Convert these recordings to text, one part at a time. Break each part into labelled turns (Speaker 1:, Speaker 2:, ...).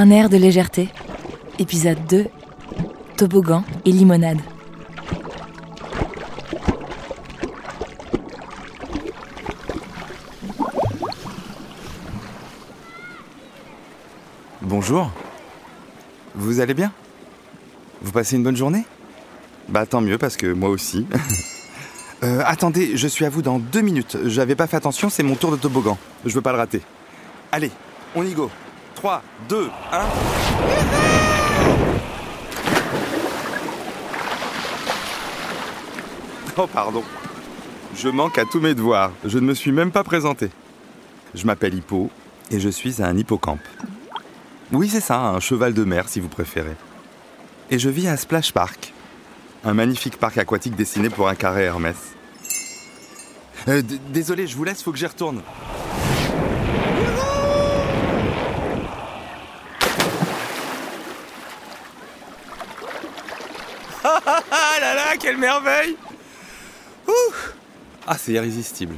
Speaker 1: Un air de légèreté. Épisode 2. Toboggan et limonade.
Speaker 2: Bonjour. Vous allez bien? Vous passez une bonne journée? Bah tant mieux parce que moi aussi. Euh, attendez, je suis à vous dans deux minutes. J'avais pas fait attention, c'est mon tour de toboggan. Je veux pas le rater. Allez, on y go. 3, 2, 1. Oh pardon. Je manque à tous mes devoirs. Je ne me suis même pas présenté. Je m'appelle Hippo et je suis un hippocampe. Oui, c'est ça, un cheval de mer si vous préférez. Et je vis à Splash Park, un magnifique parc aquatique dessiné pour un carré Hermès. Euh, désolé, je vous laisse, faut que j'y retourne. Ah là là, quelle merveille Ouh Ah, c'est irrésistible.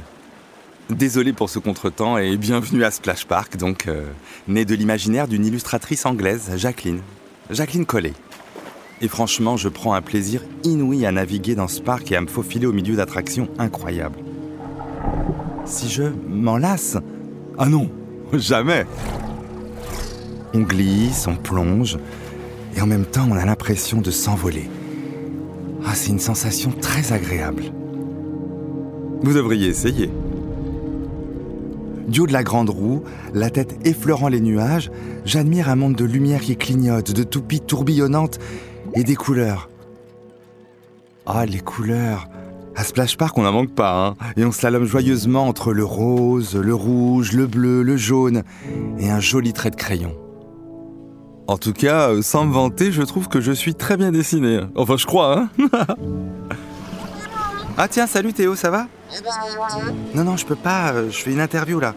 Speaker 2: Désolé pour ce contretemps et bienvenue à Splash Park, donc euh, né de l'imaginaire d'une illustratrice anglaise, Jacqueline. Jacqueline Collet. Et franchement, je prends un plaisir inouï à naviguer dans ce parc et à me faufiler au milieu d'attractions incroyables. Si je m'en lasse Ah non, jamais On glisse, on plonge, et en même temps on a l'impression de s'envoler. Ah, c'est une sensation très agréable. Vous devriez essayer. Du haut de la grande roue, la tête effleurant les nuages, j'admire un monde de lumière qui clignote, de toupies tourbillonnantes et des couleurs. Ah, les couleurs À Splash Park, on n'en manque pas, hein Et on slalome joyeusement entre le rose, le rouge, le bleu, le jaune et un joli trait de crayon. En tout cas, euh, sans me vanter, je trouve que je suis très bien dessiné. Enfin, je crois, hein Ah tiens, salut Théo, ça va? Non, non, je peux pas, euh, je fais une interview là.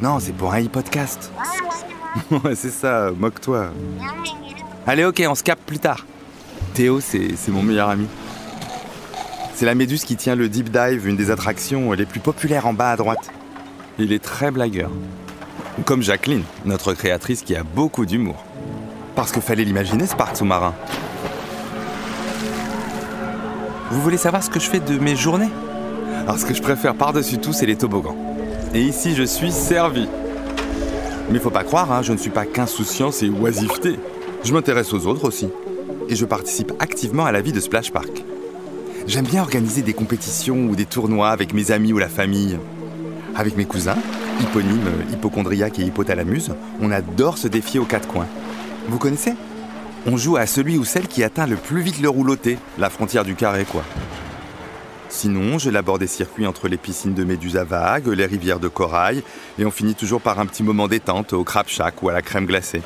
Speaker 2: Non, c'est pour un e-podcast. ouais, c'est ça, moque-toi. Allez, ok, on se capte plus tard. Théo, c'est c'est mon meilleur ami. C'est la méduse qui tient le Deep Dive, une des attractions les plus populaires en bas à droite. Il est très blagueur. Comme Jacqueline, notre créatrice qui a beaucoup d'humour. Parce que fallait l'imaginer, ce parc sous-marin. Vous voulez savoir ce que je fais de mes journées? Alors, ce que je préfère par-dessus tout, c'est les toboggans. Et ici, je suis servi. Mais faut pas croire, hein, je ne suis pas qu'insouciance et oisiveté. Je m'intéresse aux autres aussi. Et je participe activement à la vie de Splash Park. J'aime bien organiser des compétitions ou des tournois avec mes amis ou la famille. Avec mes cousins, hyponymes, hypochondriaques et hypothalamus, on adore se défier aux quatre coins. Vous connaissez? On joue à celui ou celle qui atteint le plus vite le rouloté, la frontière du carré quoi. Sinon, je l'aborde des circuits entre les piscines de méduses à vagues, les rivières de corail, et on finit toujours par un petit moment détente au crab shack ou à la crème glacée.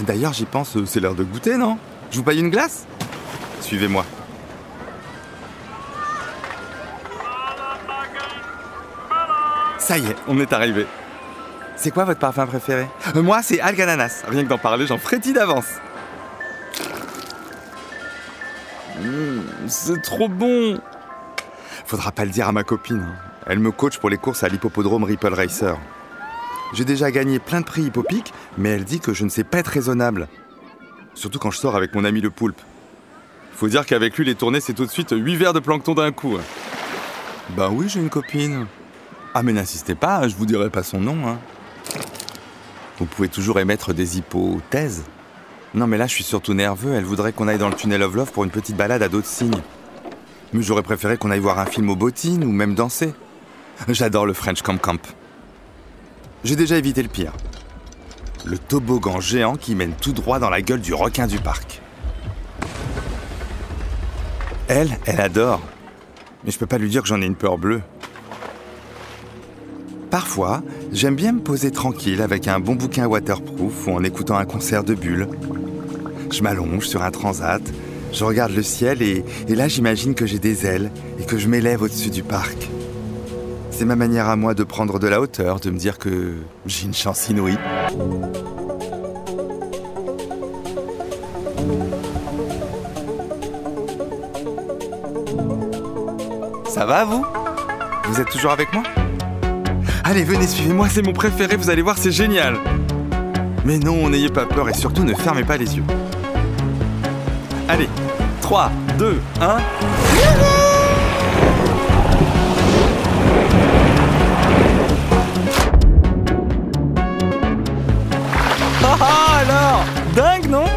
Speaker 2: D'ailleurs, j'y pense, c'est l'heure de goûter, non? Je vous paye une glace? Suivez-moi. Ça y est, on est arrivé. C'est quoi votre parfum préféré? Euh, Moi, c'est algue ananas. Rien que d'en parler, j'en frétille d'avance. Mmh, c'est trop bon. Faudra pas le dire à ma copine. hein. Elle me coach pour les courses à l'hippopodrome Ripple Racer. J'ai déjà gagné plein de prix hippopiques, mais elle dit que je ne sais pas être raisonnable. Surtout quand je sors avec mon ami le poulpe. Faut dire qu'avec lui, les tournées, c'est tout de suite 8 verres de plancton d'un coup. Bah oui, j'ai une copine. Ah mais n'insistez pas, je vous dirai pas son nom. Hein. Vous pouvez toujours émettre des hypothèses. Non mais là, je suis surtout nerveux. Elle voudrait qu'on aille dans le tunnel of love pour une petite balade à d'autres signes. Mais j'aurais préféré qu'on aille voir un film aux bottines ou même danser. J'adore le French Camp Camp. J'ai déjà évité le pire. Le toboggan géant qui mène tout droit dans la gueule du requin du parc. Elle, elle adore. Mais je peux pas lui dire que j'en ai une peur bleue. Parfois, j'aime bien me poser tranquille avec un bon bouquin waterproof ou en écoutant un concert de bulles. Je m'allonge sur un transat, je regarde le ciel et, et là j'imagine que j'ai des ailes et que je m'élève au-dessus du parc. C'est ma manière à moi de prendre de la hauteur, de me dire que j'ai une chance inouïe. Ça va vous? Vous êtes toujours avec moi? Allez, venez, suivez-moi, c'est mon préféré, vous allez voir, c'est génial. Mais non, n'ayez pas peur et surtout ne fermez pas les yeux. Allez, 3, 2, 1. Ah alors Dingue, non?